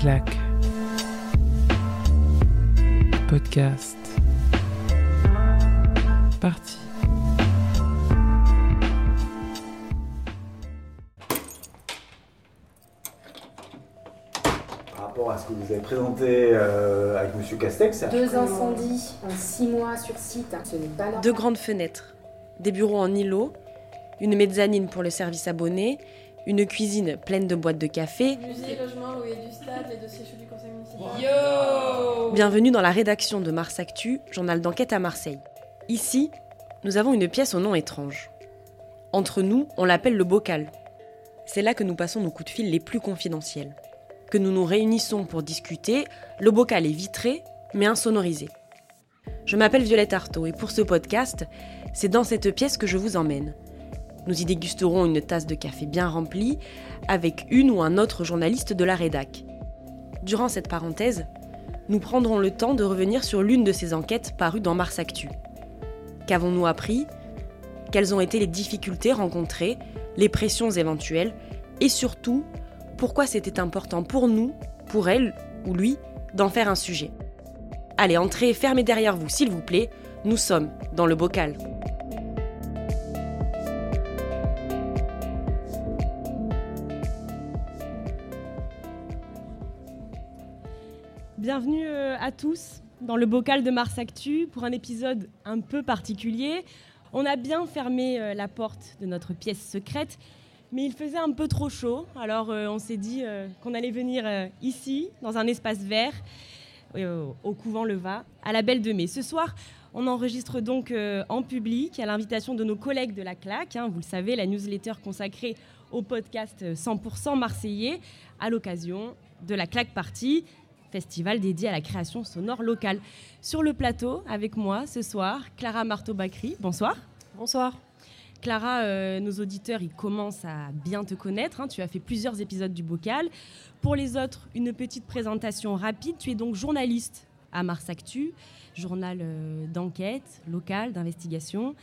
claque. Podcast. Parti. Par rapport à ce que vous avez présenté euh, avec Monsieur Castex, Deux incendies en six mois sur site, ce n'est pas normal. Deux grandes fenêtres, des bureaux en îlot, une mezzanine pour le service abonné, une cuisine pleine de boîtes de café. Musée, logement, loyer du stade, les dossiers chauds du conseil municipal. Bienvenue dans la rédaction de Mars Actu, journal d'enquête à Marseille. Ici, nous avons une pièce au nom étrange. Entre nous, on l'appelle le bocal. C'est là que nous passons nos coups de fil les plus confidentiels. Que nous nous réunissons pour discuter, le bocal est vitré, mais insonorisé. Je m'appelle Violette Artaud et pour ce podcast, c'est dans cette pièce que je vous emmène. Nous y dégusterons une tasse de café bien remplie avec une ou un autre journaliste de la rédac. Durant cette parenthèse, nous prendrons le temps de revenir sur l'une de ces enquêtes parues dans Mars Actu. Qu'avons-nous appris? Quelles ont été les difficultés rencontrées, les pressions éventuelles et surtout, pourquoi c'était important pour nous, pour elle ou lui, d'en faire un sujet? Allez, entrez, fermez derrière vous, s'il vous plaît. Nous sommes dans le bocal. Bienvenue euh, à tous dans le bocal de Mars Actu pour un épisode un peu particulier. On a bien fermé euh, la porte de notre pièce secrète, mais il faisait un peu trop chaud, alors euh, on s'est dit qu'on allait venir ici, dans un espace vert, au couvent Leva, à la Belle de Mai. Ce soir, on enregistre donc en public, à l'invitation de nos collègues de la CLAC, hein, vous le savez, la newsletter consacrée au podcast euh, 100% marseillais, à l'occasion de la CLAC Party, festival dédié à la création sonore locale. Sur le plateau, avec moi ce soir, Clara Marteau-Bacry. Bonsoir. Bonsoir. Clara, euh, nos auditeurs, ils commencent à bien te connaître. hein. Tu as fait plusieurs épisodes du Bocal. Pour les autres, une petite présentation rapide. Tu es donc journaliste à Mars Actu, journal euh, d'enquête, local, d'investigation.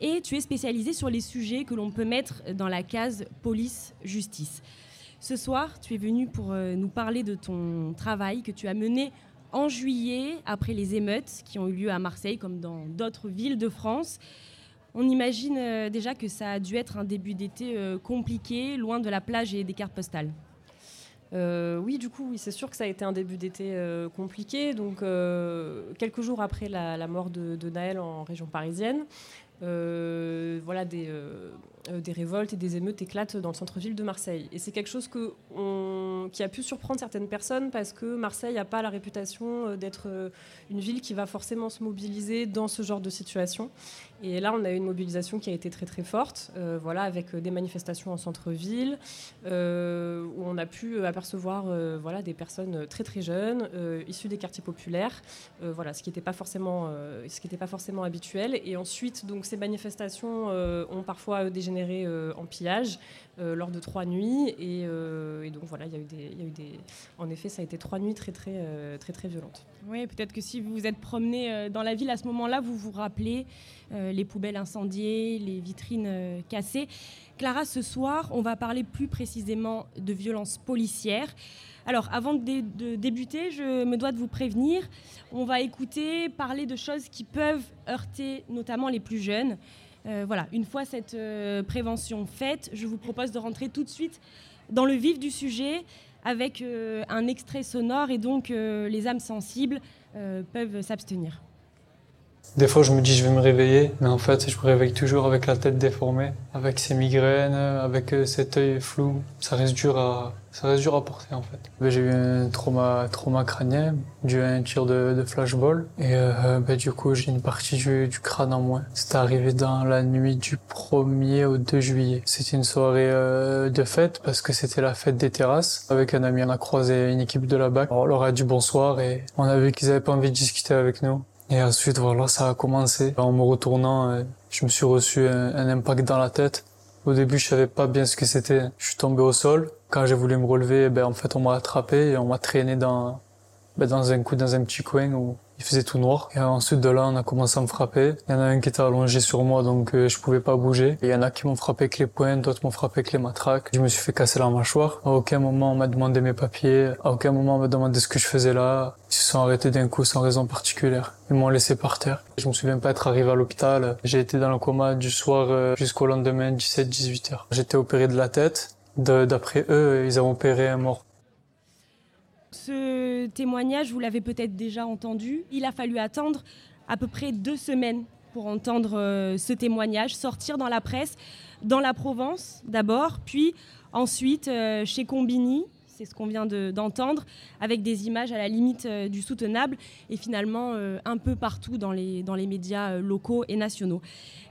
Et tu es spécialisé sur les sujets que l'on peut mettre dans la case police-justice. Ce soir, tu es venu pour euh, nous parler de ton travail que tu as mené en juillet après les émeutes qui ont eu lieu à Marseille comme dans d'autres villes de France. On imagine euh, déjà que ça a dû être un début d'été euh, compliqué, loin de la plage et des cartes postales. Oui, du coup, oui, c'est sûr que ça a été un début d'été compliqué. Donc, quelques jours après la, mort de, Naël en région parisienne, voilà, des, des révoltes et des émeutes éclatent dans le centre-ville de Marseille. Et c'est quelque chose qui a pu surprendre certaines personnes parce que Marseille n'a pas la réputation euh, d'être euh, une ville qui va forcément se mobiliser dans ce genre de situation. Et là, on a eu une mobilisation qui a été très très forte, euh, voilà, avec euh, des manifestations en centre-ville, euh, où on a pu euh, apercevoir euh, voilà, des personnes très très jeunes, euh, issues des quartiers populaires, euh, voilà, ce qui n'était pas, forcément, euh, pas forcément habituel. Et ensuite, donc, ces manifestations euh, ont parfois euh, dégénéré euh, en pillage euh, lors de trois nuits. Et, euh, donc voilà, il y, a eu des. En effet, ça a été trois nuits très très, très, très violentes. Oui, peut-être que si vous vous êtes promené dans la ville à ce moment-là, vous vous rappelez les poubelles incendiées, les vitrines cassées. Clara, ce soir, on va parler plus précisément de violences policières. Alors, avant de débuter, je me dois de vous prévenir. On va écouter parler de choses qui peuvent heurter notamment les plus jeunes. Euh, voilà, une fois cette euh, prévention faite, je vous propose de rentrer tout de suite dans le vif du sujet avec euh, un extrait sonore et donc les âmes sensibles peuvent s'abstenir. Des fois, je me dis je vais me réveiller, mais en fait, je me réveille toujours avec la tête déformée, avec ces migraines, avec euh, cet œil flou. Ça reste dur à, ça reste dur à porter en fait. Ben, J'ai eu un trauma, trauma crânien dû à un tir de, de flashball, et euh, ben, du coup, j'ai une partie du, du crâne en moins. C'est arrivé dans la nuit du 1er au 2 juillet. C'était une soirée euh, de fête parce que c'était la fête des terrasses. Avec un ami, on a croisé une équipe de la BAC. On leur a dit bonsoir et on a vu qu'ils avaient pas envie de discuter avec nous. Et ensuite, voilà, ça a commencé. En me retournant, euh, je me suis reçu un, impact dans la tête. Au début, je savais pas bien ce que c'était. Je suis tombé au sol. Quand j'ai voulu me relever, ben, en fait, on m'a attrapé et on m'a traîné dans, ben, dans un coup dans un petit coin où il faisait tout noir. Et ensuite de là, on a commencé à me frapper. Il y en a un qui était allongé sur moi, donc euh, je pouvais pas bouger. Il y en a qui m'ont frappé avec les poings, d'autres m'ont frappé avec les matraques. Je me suis fait casser la mâchoire. À aucun moment on m'a demandé mes papiers. À aucun moment on m'a demandé ce que je faisais là. Ils se sont arrêtés d'un coup sans raison particulière. Ils m'ont laissé par terre. Je me souviens pas être arrivé à l'hôpital. J'ai été dans le coma du soir euh, jusqu'au lendemain, 17-18 heures. J'étais opéré de la tête. D'après eux, ils ont opéré un mort. Ce témoignage, vous l'avez peut-être déjà entendu. Il a fallu attendre à peu près deux semaines pour entendre euh, ce témoignage sortir dans la presse, dans la Provence d'abord, puis ensuite euh, chez Combini, c'est ce qu'on vient d'entendre, avec des images à la limite euh, du soutenable et finalement un peu partout dans les, dans les médias locaux et nationaux.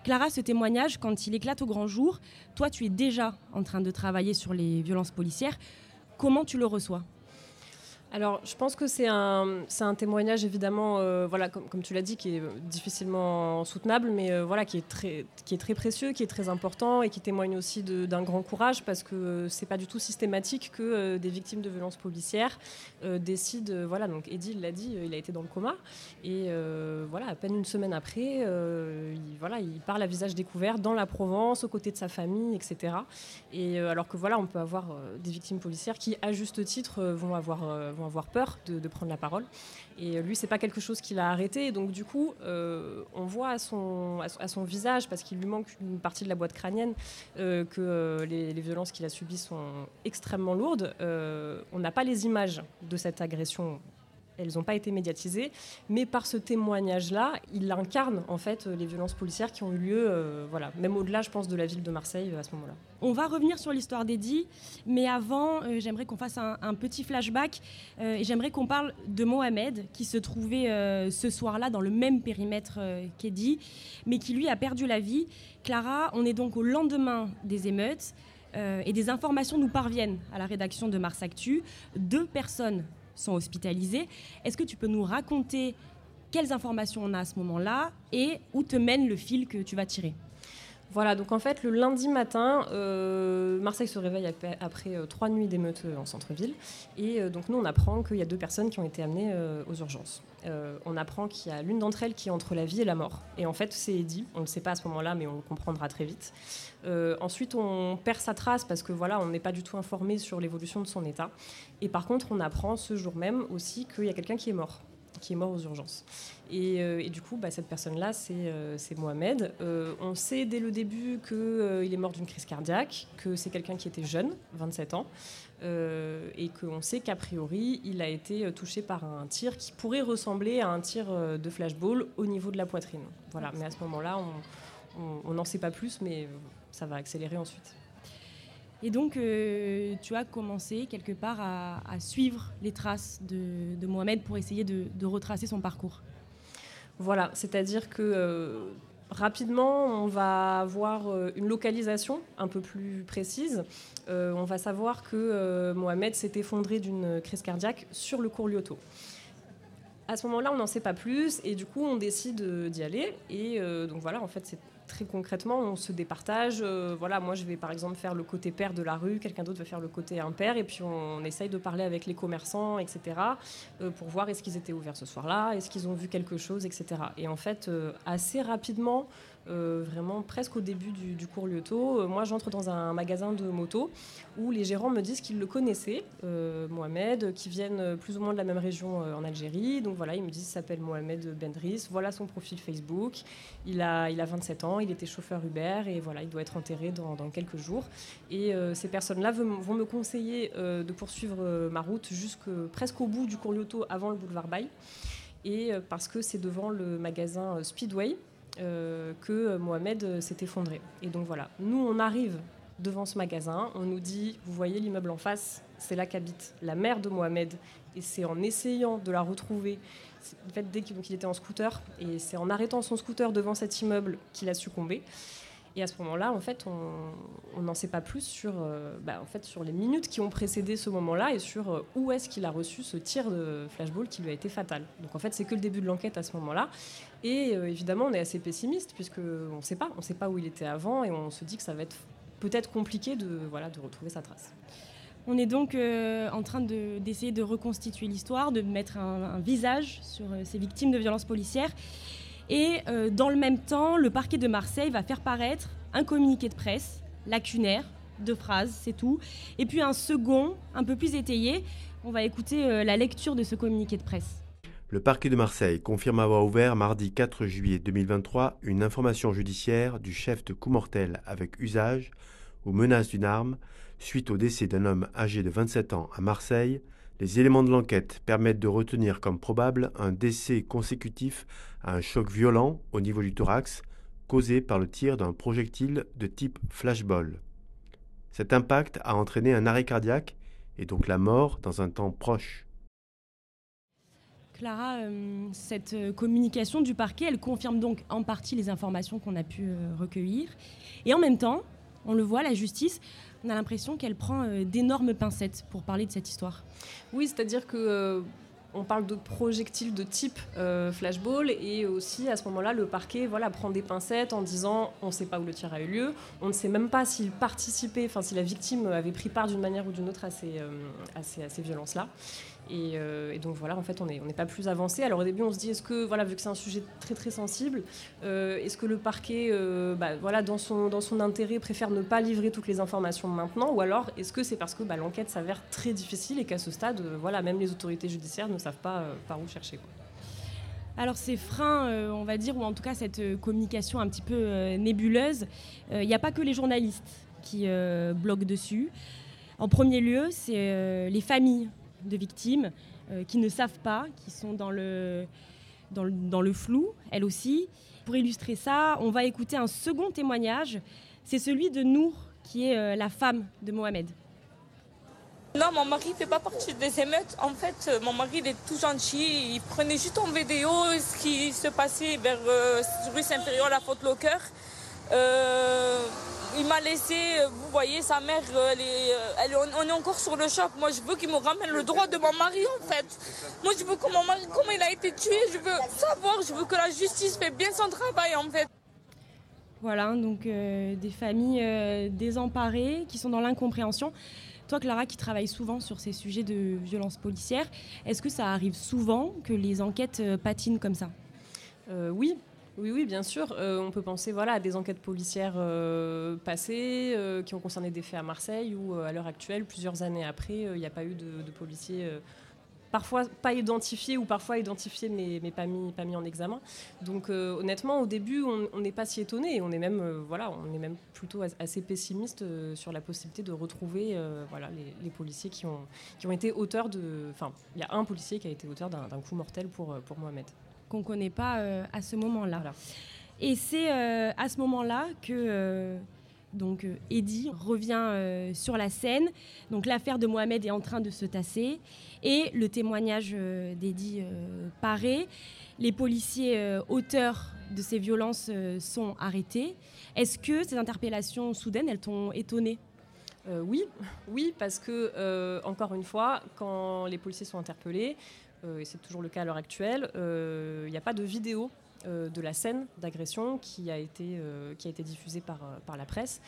Clara, ce témoignage, quand il éclate au grand jour, toi tu es déjà en train de travailler sur les violences policières. Comment tu le reçois? Alors, je pense que c'est un, un témoignage évidemment, euh, voilà, comme, comme tu l'as dit, qui est difficilement soutenable, mais euh, voilà, qui est très, qui est très précieux, qui est très important et qui témoigne aussi d'un grand courage parce que c'est pas du tout systématique que euh, des victimes de violences policières décident, voilà, donc Eddie l'a dit, il a été dans le coma et voilà, à peine une semaine après, il, voilà, il parle à visage découvert dans la Provence, aux côtés de sa famille, etc. Et alors que voilà, on peut avoir des victimes policières qui, à juste titre, vont avoir avoir peur de, prendre la parole. Et lui, c'est pas quelque chose qu'il a arrêté. Donc du coup, euh, on voit à son, à son visage, parce qu'il lui manque une partie de la boîte crânienne, euh, que euh, les, les, violences qu'il a subies sont extrêmement lourdes. on n'a pas les images de cette agression elles n'ont pas été médiatisées, mais par ce témoignage-là, il incarne en fait les violences policières qui ont eu lieu, euh, voilà, même au-delà, je pense, de la ville de Marseille euh, à ce moment-là. On va revenir sur l'histoire d'Eddie, mais avant, euh, j'aimerais qu'on fasse un, petit flashback et j'aimerais qu'on parle de Mohamed, qui se trouvait ce soir-là dans le même périmètre qu'Eddie, mais qui lui a perdu la vie. Clara, on est donc au lendemain des émeutes. et des informations nous parviennent à la rédaction de Mars Actu. Deux personnes sont hospitalisés. Est-ce que tu peux nous raconter quelles informations on a à ce moment-là et où te mène le fil que tu vas tirer? Voilà, donc en fait, le lundi matin, euh, Marseille se réveille après, euh, trois nuits d'émeutes euh, en centre-ville. Et donc, nous, on apprend qu'il y a deux personnes qui ont été amenées aux urgences. on apprend qu'il y a l'une d'entre elles qui est entre la vie et la mort. Et en fait, c'est Eddie. On ne le sait pas à ce moment-là, mais on le comprendra très vite. ensuite, on perd sa trace parce que voilà, on n'est pas du tout informé sur l'évolution de son état. Et par contre, on apprend ce jour même aussi qu'il y a quelqu'un qui est mort qui est mort aux urgences. Et, euh, du coup, bah, cette personne-là, c'est euh, Mohamed. Euh, on sait dès le début qu'il est mort d'une crise cardiaque, que c'est quelqu'un qui était jeune, 27 ans, et qu'on sait qu'a priori, il a été touché par un tir qui pourrait ressembler à un tir de flashball au niveau de la poitrine. Voilà, mais à ce moment-là, on n'en sait pas plus, mais ça va accélérer ensuite. Et donc, euh, tu as commencé quelque part à, suivre les traces de, Mohamed pour essayer de, retracer son parcours. Voilà, c'est-à-dire que euh, rapidement, on va avoir euh, une localisation un peu plus précise. on va savoir que Mohamed s'est effondré d'une crise cardiaque sur le cours Lyoto. À ce moment-là, on n'en sait pas plus et du coup, on décide d'y aller. Et donc voilà, en fait, c'est très concrètement, on se départage. Euh, voilà, moi, je vais par exemple faire le côté père de la rue, quelqu'un d'autre va faire le côté impair, et puis on, essaye de parler avec les commerçants, etc., euh, pour voir est-ce qu'ils étaient ouverts ce soir-là, est-ce qu'ils ont vu quelque chose, etc. Et en fait, euh, assez rapidement, euh, vraiment presque au début du, cours Lyoto. Euh, moi, j'entre dans un magasin de moto où les gérants me disent qu'ils le connaissaient, euh, Mohamed, qui viennent plus ou moins de la même région en Algérie. Donc voilà, ils me disent qu'il s'appelle Mohamed Bendris. Voilà son profil Facebook. Il a, il a 27 ans, il était chauffeur Uber et voilà, il doit être enterré dans, quelques jours. Et ces personnes-là vont me conseiller de poursuivre ma route jusque presque au bout du cours Lyoto avant le boulevard Baye. Et parce que c'est devant le magasin Speedway, que Mohamed s'est effondré. Et donc voilà, nous on arrive devant ce magasin, on nous dit, vous voyez l'immeuble en face, c'est là qu'habite la mère de Mohamed. Et c'est en essayant de la retrouver, en fait, dès qu'il était en scooter, et c'est en arrêtant son scooter devant cet immeuble qu'il a succombé. Et à ce moment-là, en fait, on n'en sait pas plus sur, euh, bah, en fait, sur les minutes qui ont précédé ce moment-là et sur euh, où est-ce qu'il a reçu ce tir de flashball qui lui a été fatal. Donc en fait, c'est que le début de l'enquête à ce moment-là. Et euh, évidemment, on est assez pessimiste puisqu'on ne sait pas, on sait pas où il était avant et on se dit que ça va être peut-être compliqué de, voilà, de retrouver sa trace. On est donc en train d'essayer de, reconstituer l'histoire, de mettre un, visage sur ces victimes de violences policières. Et dans le même temps, le parquet de Marseille va faire paraître un communiqué de presse lacunaire, deux phrases, c'est tout. Et puis un second, un peu plus étayé. On va écouter la lecture de ce communiqué de presse. Le parquet de Marseille confirme avoir ouvert mardi 4 juillet 2023 une information judiciaire du chef de coup mortel avec usage ou menace d'une arme suite au décès d'un homme âgé de 27 ans à Marseille. Les éléments de l'enquête permettent de retenir comme probable un décès consécutif à un choc violent au niveau du thorax causé par le tir d'un projectile de type flashball. Cet impact a entraîné un arrêt cardiaque et donc la mort dans un temps proche. Clara, euh, cette euh, communication du parquet, elle confirme donc en partie les informations qu'on a pu euh, recueillir. Et en même temps, on le voit, la justice, on a l'impression qu'elle prend d'énormes pincettes pour parler de cette histoire. Oui, c'est-à-dire que on parle de projectiles de type flashball et aussi à ce moment-là le parquet voilà prend des pincettes en disant on ne sait pas où le tir a eu lieu, on ne sait même pas s'il participait, enfin si la victime avait pris part d'une manière ou d'une autre à ces, à ces violences-là. Euh, et, donc voilà, en fait, on n'est pas plus avancé. Alors au début, on se dit, est-ce que, voilà, vu que c'est un sujet très très sensible, euh, est-ce que le parquet, euh, bah, voilà, dans son, dans son intérêt, préfère ne pas livrer toutes les informations maintenant? Ou alors, est-ce que c'est parce que bah, l'enquête s'avère très difficile et qu'à ce stade, voilà, même les autorités judiciaires ne savent pas par où chercher alors ces freins, on va dire, ou en tout cas cette communication un petit peu nébuleuse, il n'y a pas que les journalistes qui bloquent dessus. En premier lieu, c'est les familles de victimes euh, qui ne savent pas, qui sont dans le, flou, elles aussi. Pour illustrer ça, on va écouter un second témoignage. C'est celui de Nour, qui est euh, la femme de Mohamed. Non, mon mari ne fait pas partie des émeutes. En fait, euh, mon mari est tout gentil. Il prenait juste en vidéo ce qui se passait vers rue Saint-Périol, la faute Locker. Euh, il m'a laissé, euh, vous voyez, sa mère, euh, elle on est encore sur le choc. Moi, je veux qu'il me ramène le droit de mon mari, en fait. Moi, je veux que mon mari, comment il a été tué, je veux savoir, je veux que la justice fait bien son travail, en fait. Voilà, donc des familles désemparées qui sont dans l'incompréhension. Toi, Clara, qui travaille souvent sur ces sujets de violence policière, est-ce que ça arrive souvent que les enquêtes patinent comme ça? Oui, oui, oui, bien sûr. Euh, on peut penser voilà, à des enquêtes policières euh, passées euh, qui ont concerné des faits à Marseille ou à l'heure actuelle, plusieurs années après, il n'y a pas eu de, policiers parfois pas identifiés ou parfois identifiés mais, pas, mis, en examen. Donc honnêtement, au début, on n'est pas si étonné. On est même, voilà, on est même plutôt assez pessimiste sur la possibilité de retrouver voilà, les, policiers qui ont, été auteurs de... Enfin, il y a un policier qui a été auteur d'un coup mortel pour Mohamed qu'on ne connaît pas euh, à ce moment-là. Et c'est euh, à ce moment-là que euh, donc Eddie revient sur la scène. Donc l'affaire de Mohamed est en train de se tasser et le témoignage d'Eddie paraît. Les policiers auteurs de ces violences sont arrêtés. Est-ce que ces interpellations soudaines, elles t'ont étonné? Oui, oui, parce que encore une fois, quand les policiers sont interpellés, et c'est toujours le cas à l'heure actuelle, euh, il n'y a pas de vidéo euh, de la scène d'agression qui, a été qui a été diffusée par, par la presse.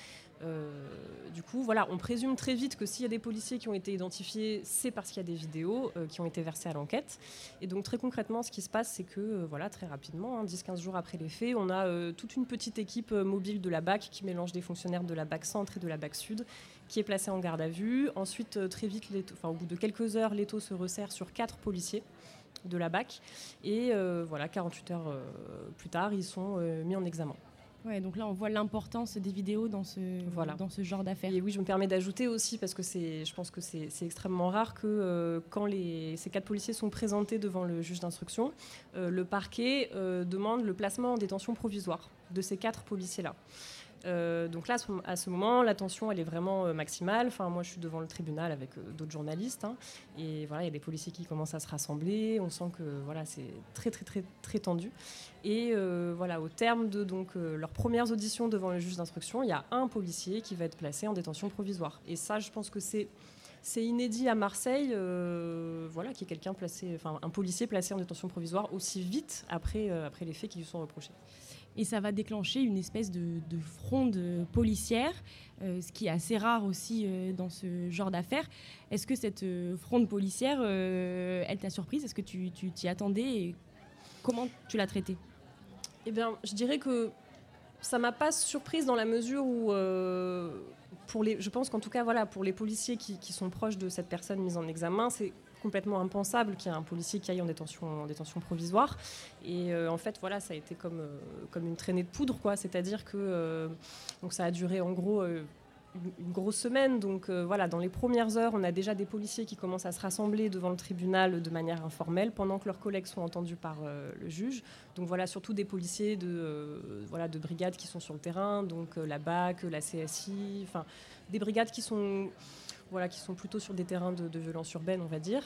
du coup, voilà, on présume très vite que s'il y a des policiers qui ont été identifiés, c'est parce qu'il y a des vidéos qui ont été versées à l'enquête. Et donc très concrètement, ce qui se passe, c'est que voilà, très rapidement, 10-15 hein, jours après les faits, on a toute une petite équipe mobile de la BAC qui mélange des fonctionnaires de la BAC Centre et de la BAC Sud qui est placé en garde à vue. Ensuite, euh, très vite, enfin, au bout de quelques heures, l'étau se resserre sur quatre policiers de la BAC. Et euh, voilà, 48 heures euh, plus tard, ils sont mis en examen. Ouais, donc là, on voit l'importance des vidéos dans ce, voilà. dans ce genre d'affaires. Et oui, je me permets d'ajouter aussi, parce que je pense que c'est extrêmement rare que quand les, ces quatre policiers sont présentés devant le juge d'instruction, le parquet demande le placement en détention provisoire de ces quatre policiers-là. Euh, donc là, à ce moment, la tension, elle est vraiment euh, maximale. Enfin, moi, je suis devant le tribunal avec euh, d'autres journalistes, hein. et voilà, il y a des policiers qui commencent à se rassembler. On sent que voilà, c'est très, très, très, très tendu. Et voilà, au terme de donc leurs premières auditions devant le juge d'instruction, il y a un policier qui va être placé en détention provisoire. Et ça, je pense que c'est c'est inédit à Marseille, voilà, qui est quelqu'un placé, enfin un policier placé en détention provisoire aussi vite après, après les faits qui lui sont reprochés. Et ça va déclencher une espèce de, fronde policière, euh, ce qui est assez rare aussi euh, dans ce genre d'affaires. Est-ce que cette euh, fronde policière, elle t'a surprise? Est-ce que tu t'y attendais? Et comment tu l'as traitée? Eh bien, je dirais que ça m'a pas surprise dans la mesure où, pour les, je pense qu'en tout cas, voilà, pour les policiers qui, qui sont proches de cette personne mise en examen, c'est complètement impensable qu'il y ait un policier qui aille en détention, en détention provisoire. Et euh, en fait, voilà, ça a été comme, euh, comme une traînée de poudre, quoi. C'est-à-dire que euh, donc ça a duré en gros une, grosse semaine. Donc voilà, dans les premières heures, on a déjà des policiers qui commencent à se rassembler devant le tribunal de manière informelle pendant que leurs collègues sont entendus par le juge. Donc voilà, surtout des policiers de, voilà, de brigades qui sont sur le terrain, donc la BAC, la CSI, enfin des brigades qui sont voilà, qui sont plutôt sur des terrains de, violence urbaine, on va dire.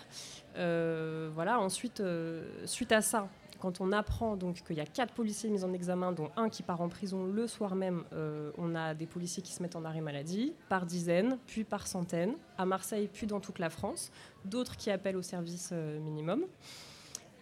Euh, voilà. Ensuite, euh, suite à ça, quand on apprend donc qu'il y a quatre policiers mis en examen, dont un qui part en prison le soir même, euh, on a des policiers qui se mettent en arrêt maladie par dizaines, puis par centaines, à Marseille, puis dans toute la France. D'autres qui appellent au service minimum.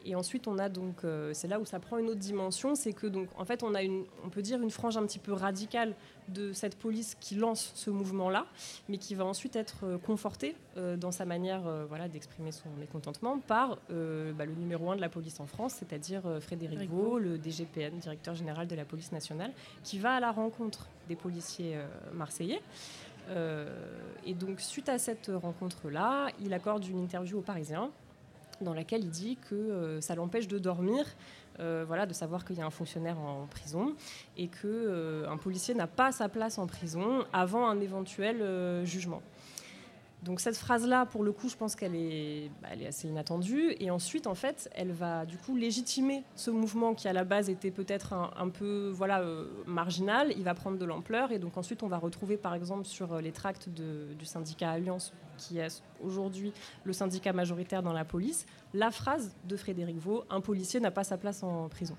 Et ensuite, on a donc, euh, c'est là où ça prend une autre dimension, c'est que donc, en fait, on a une, on peut dire une frange un petit peu radicale de cette police qui lance ce mouvement-là, mais qui va ensuite être euh, confortée euh, dans sa manière, voilà, d'exprimer son mécontentement par bah, le numéro un de la police en France, c'est-à-dire Frédéric Vaux, le DGPN, directeur général de la police nationale, qui va à la rencontre des policiers marseillais. et donc, suite à cette rencontre-là, il accorde une interview aux Parisiens dans laquelle il dit que euh, ça l'empêche de dormir, euh, voilà, de savoir qu'il y a un fonctionnaire en prison et que euh, un policier n'a pas sa place en prison avant un éventuel jugement. Donc cette phrase-là, pour le coup, je pense qu'elle est, bah, est, assez inattendue. Et ensuite, en fait, elle va du coup légitimer ce mouvement qui à la base était peut-être un, peu voilà, euh, marginal. Il va prendre de l'ampleur. Et donc ensuite, on va retrouver par exemple sur euh, les tracts du syndicat Alliance, qui est aujourd'hui le syndicat majoritaire dans la police, la phrase de Frédéric Vaux, un policier n'a pas sa place en prison.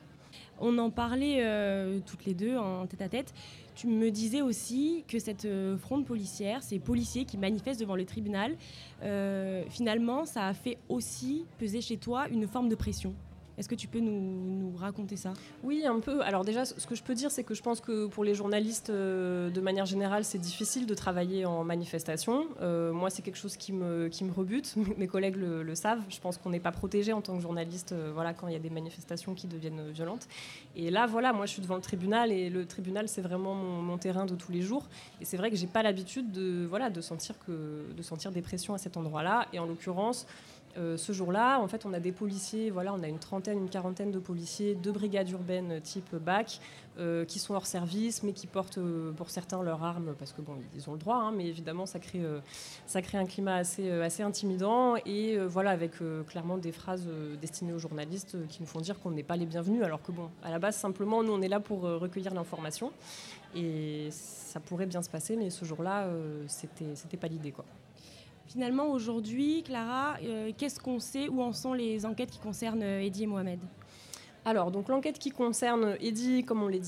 On en parlait euh, toutes les deux en tête à tête. Tu me disais aussi que cette euh, fronde policière, ces policiers qui manifestent devant le tribunal, euh, finalement, ça a fait aussi peser chez toi une forme de pression. Est-ce que tu peux nous, raconter ça? Oui, un peu. Alors déjà, ce que je peux dire, c'est que je pense que pour les journalistes, euh, de manière générale, c'est difficile de travailler en manifestation. Euh, moi, c'est quelque chose qui me, qui me rebute. Mes collègues le, savent. Je pense qu'on n'est pas protégé en tant que journaliste euh, voilà, quand il y a des manifestations qui deviennent violentes. Et là, voilà, moi, je suis devant le tribunal et le tribunal, c'est vraiment mon, terrain de tous les jours. Et c'est vrai que j'ai pas l'habitude de, voilà, de, sentir que, de sentir des pressions à cet endroit-là. Et en l'occurrence, euh, ce jour-là, en fait, on a des policiers, voilà, on a une trentaine, une quarantaine de policiers de brigades urbaines type BAC euh, qui sont hors service, mais qui portent euh, pour certains leurs armes parce que bon, ils ont le droit, hein, mais évidemment, ça crée, ça crée un climat assez, assez intimidant et voilà, avec clairement des phrases destinées aux journalistes qui nous font dire qu'on n'est pas les bienvenus, alors que bon, à la base, simplement, nous, on est là pour recueillir l'information et ça pourrait bien se passer, mais ce jour-là, c'était, c'était pas l'idée, quoi. Finalement, aujourd'hui, Clara, euh, qu'est-ce qu'on sait Où en sont les enquêtes qui concernent euh, Eddy et Mohamed? Alors, donc l'enquête qui concerne Eddy, comme on l'a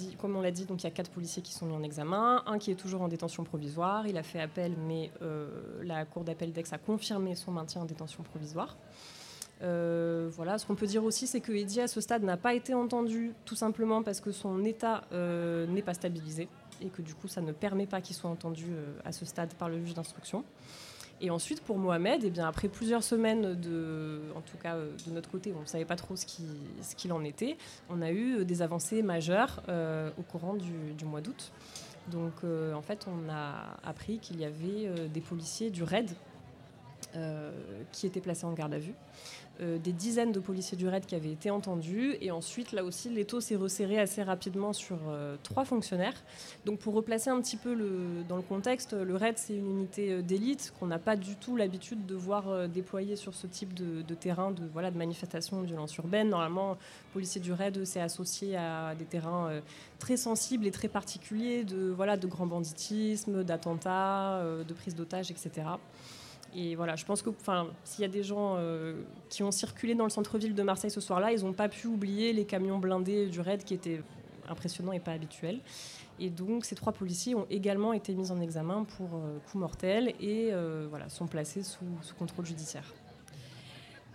dit, donc il y a quatre policiers qui sont mis en examen, un qui est toujours en détention provisoire. Il a fait appel, mais euh, la cour d'appel d'Aix a confirmé son maintien en détention provisoire. voilà, ce qu'on peut dire aussi, c'est que Eddy à ce stade n'a pas été entendu, tout simplement parce que son état n'est pas stabilisé et que du coup, ça ne permet pas qu'il soit entendu à ce stade par le juge d'instruction. Et ensuite, pour Mohamed, eh après plusieurs semaines, de, en tout cas euh, de notre côté, on ne savait pas trop ce qu'il en était, on a eu des avancées majeures euh, au courant du, mois d'août. Donc, euh, en fait, on a appris qu'il y avait des policiers du RAID qui étaient placés en garde à vue. Euh, des dizaines de policiers du RAID qui avaient été entendus. Et ensuite, là aussi, l'étau s'est resserré assez rapidement sur euh, trois fonctionnaires. Donc, pour replacer un petit peu dans le contexte, le RAID, c'est une unité euh, d'élite qu'on n'a pas du tout l'habitude de voir déployer sur ce type de, terrain de, voilà, de manifestation de violence urbaine. Normalement, policiers du RAID, c'est associé à des terrains très sensibles et très particuliers de, voilà, de grand banditisme, d'attentats, de prise d'otages, etc. Et voilà, je pense que s'il y a des gens euh, qui ont circulé dans le centre-ville de Marseille ce soir-là, ils n'ont pas pu oublier les camions blindés du raid qui étaient impressionnants et pas habituels. Et donc ces trois policiers ont également été mis en examen pour euh, coup mortel et euh, voilà, sont placés sous, sous contrôle judiciaire.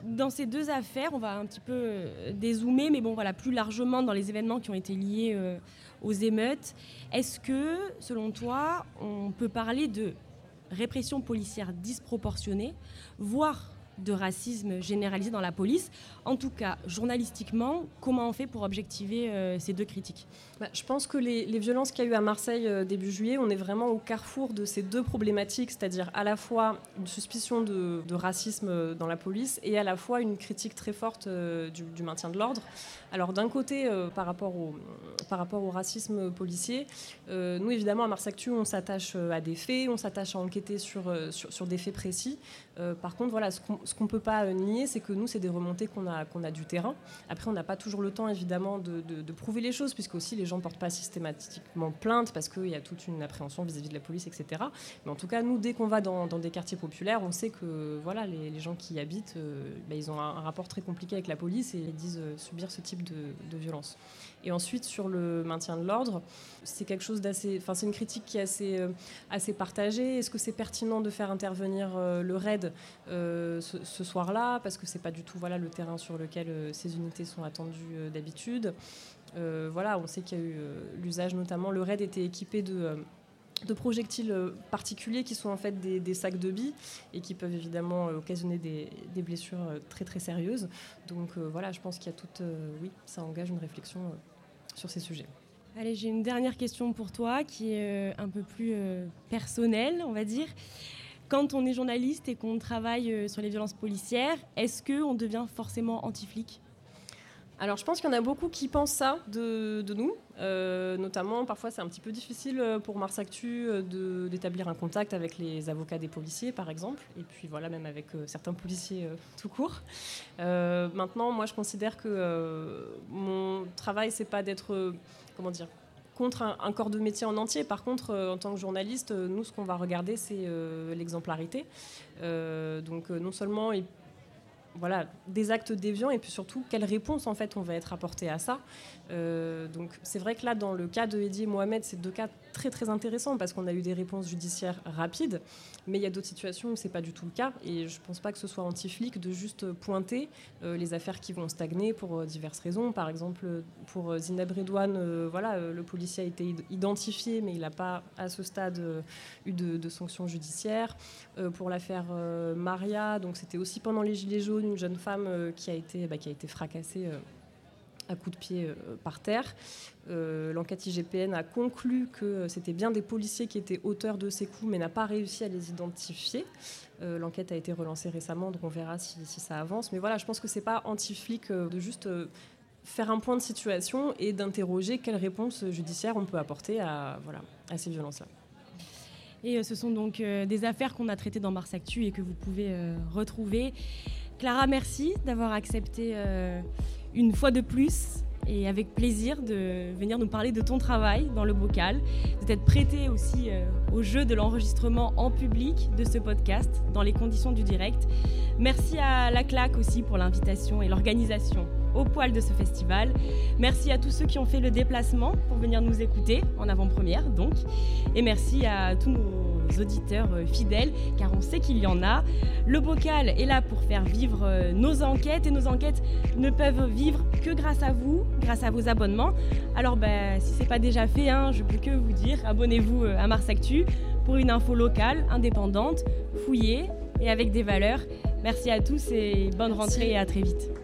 dans ces deux affaires, on va un petit peu dézoomer, mais bon, voilà, plus largement dans les événements qui ont été liés aux émeutes. Est-ce que, selon toi, on peut parler de répression policière disproportionnée, voire de racisme généralisé dans la police. En tout cas, journalistiquement, comment on fait pour objectiver euh, ces deux critiques? Bah, Je pense que les, violences qu'il y a eu à Marseille euh, début juillet, on est vraiment au carrefour de ces deux problématiques, c'est-à-dire à la fois une suspicion de, racisme euh, dans la police et à la fois une critique très forte du, maintien de l'ordre. Alors d'un côté, par, rapport au, par rapport au racisme policier, nous évidemment à Mars Actu, on s'attache à des faits, on s'attache à enquêter sur, sur, sur, des faits précis. par contre, voilà, ce qu'on ce qu'on ne peut pas euh, nier, c'est que nous, c'est des remontées qu'on a, qu'on a du terrain. Après, on n'a pas toujours le temps, évidemment, de, prouver les choses, puisque aussi les gens ne portent pas systématiquement plainte, parce qu'il y a toute une appréhension vis-à-vis de la police, etc. Mais en tout cas, nous, dès qu'on va dans, des quartiers populaires, on sait que voilà, les, gens qui y habitent, euh, bah, ils ont un, rapport très compliqué avec la police et ils disent euh, subir ce type de, de violence. Et ensuite, sur le maintien de l'ordre, c'est quelque chose d'assez. Enfin, c'est une critique qui est assez, euh, assez partagée. Est-ce que c'est pertinent de faire intervenir euh, le RAID euh, ce, soir-là? Parce que c'est pas du tout voilà, le terrain sur lequel ces unités sont attendues d'habitude. voilà, on sait qu'il y a eu l'usage, notamment. Le RAID était équipé de de projectiles particuliers qui sont en fait des, sacs de billes et qui peuvent évidemment occasionner des, blessures très très sérieuses. Donc voilà, je pense qu'il y a toute, oui, ça engage une réflexion sur ces sujets. Allez, j'ai une dernière question pour toi qui est euh, un peu plus euh, personnelle, on va dire. Quand on est journaliste et qu'on travaille euh, sur les violences policières, est-ce qu'on devient forcément anti-flic? Alors je pense qu'il y en a beaucoup qui pensent ça de, nous, notamment parfois c'est un petit peu difficile pour Mars Actu d'établir un contact avec les avocats des policiers par exemple, et puis voilà même avec certains policiers tout court. maintenant moi je considère que mon travail c'est pas d'être comment dire, contre un, corps de métier en entier. Par contre, euh, en tant que journaliste, euh, nous, ce qu'on va regarder, c'est euh, l'exemplarité. donc, non seulement voilà, des actes déviants et puis surtout quelle réponse en fait on va être apporté à ça. donc c'est vrai que là dans le cas de Eddie et Mohamed c'est deux cas très très intéressants parce qu'on a eu des réponses judiciaires rapides mais il y a d'autres situations où c'est pas du tout le cas. Et je pense pas que ce soit anti-flic de juste pointer euh, les affaires qui vont stagner pour euh, diverses raisons. Par exemple, pour euh, Zineb Redouane, voilà, le policier a été identifié, mais il n'a pas à ce stade eu de, sanctions judiciaires. pour l'affaire Maria, donc c'était aussi pendant les Gilets jaunes, une jeune femme qui a été, bah, qui a été fracassée à coups de pied par terre. Euh, l'enquête IGPN a conclu que c'était bien des policiers qui étaient auteurs de ces coups, mais n'a pas réussi à les identifier. Euh, l'enquête a été relancée récemment, donc on verra si, ça avance. Mais voilà, je pense que c'est pas anti-flic euh, de juste faire un point de situation et d'interroger quelle réponse judiciaire on peut apporter à, voilà, à ces violences-là. Et ce sont donc des affaires qu'on a traitées dans Mars Actu et que vous pouvez retrouver. Clara, merci d'avoir accepté une fois de plus et avec plaisir de venir nous parler de ton travail dans le bocal, de t'être prêté aussi euh, au jeu de l'enregistrement en public de ce podcast dans les conditions du direct. Merci à La Claque aussi pour l'invitation et l'organisation au poil de ce festival. Merci à tous ceux qui ont fait le déplacement pour venir nous écouter en avant-première donc. Et merci à tous nos auditeurs euh, fidèles car on sait qu'il y en a. Le bocal est là pour faire vivre euh, nos enquêtes et nos enquêtes ne peuvent vivre que grâce à vous, grâce à vos abonnements. Alors ben, si c'est pas déjà fait, hein, je peux que vous dire abonnez-vous euh, à Mars Actu pour une info locale, indépendante, fouillée et avec des valeurs. Merci à tous et bonne rentrée et à très vite.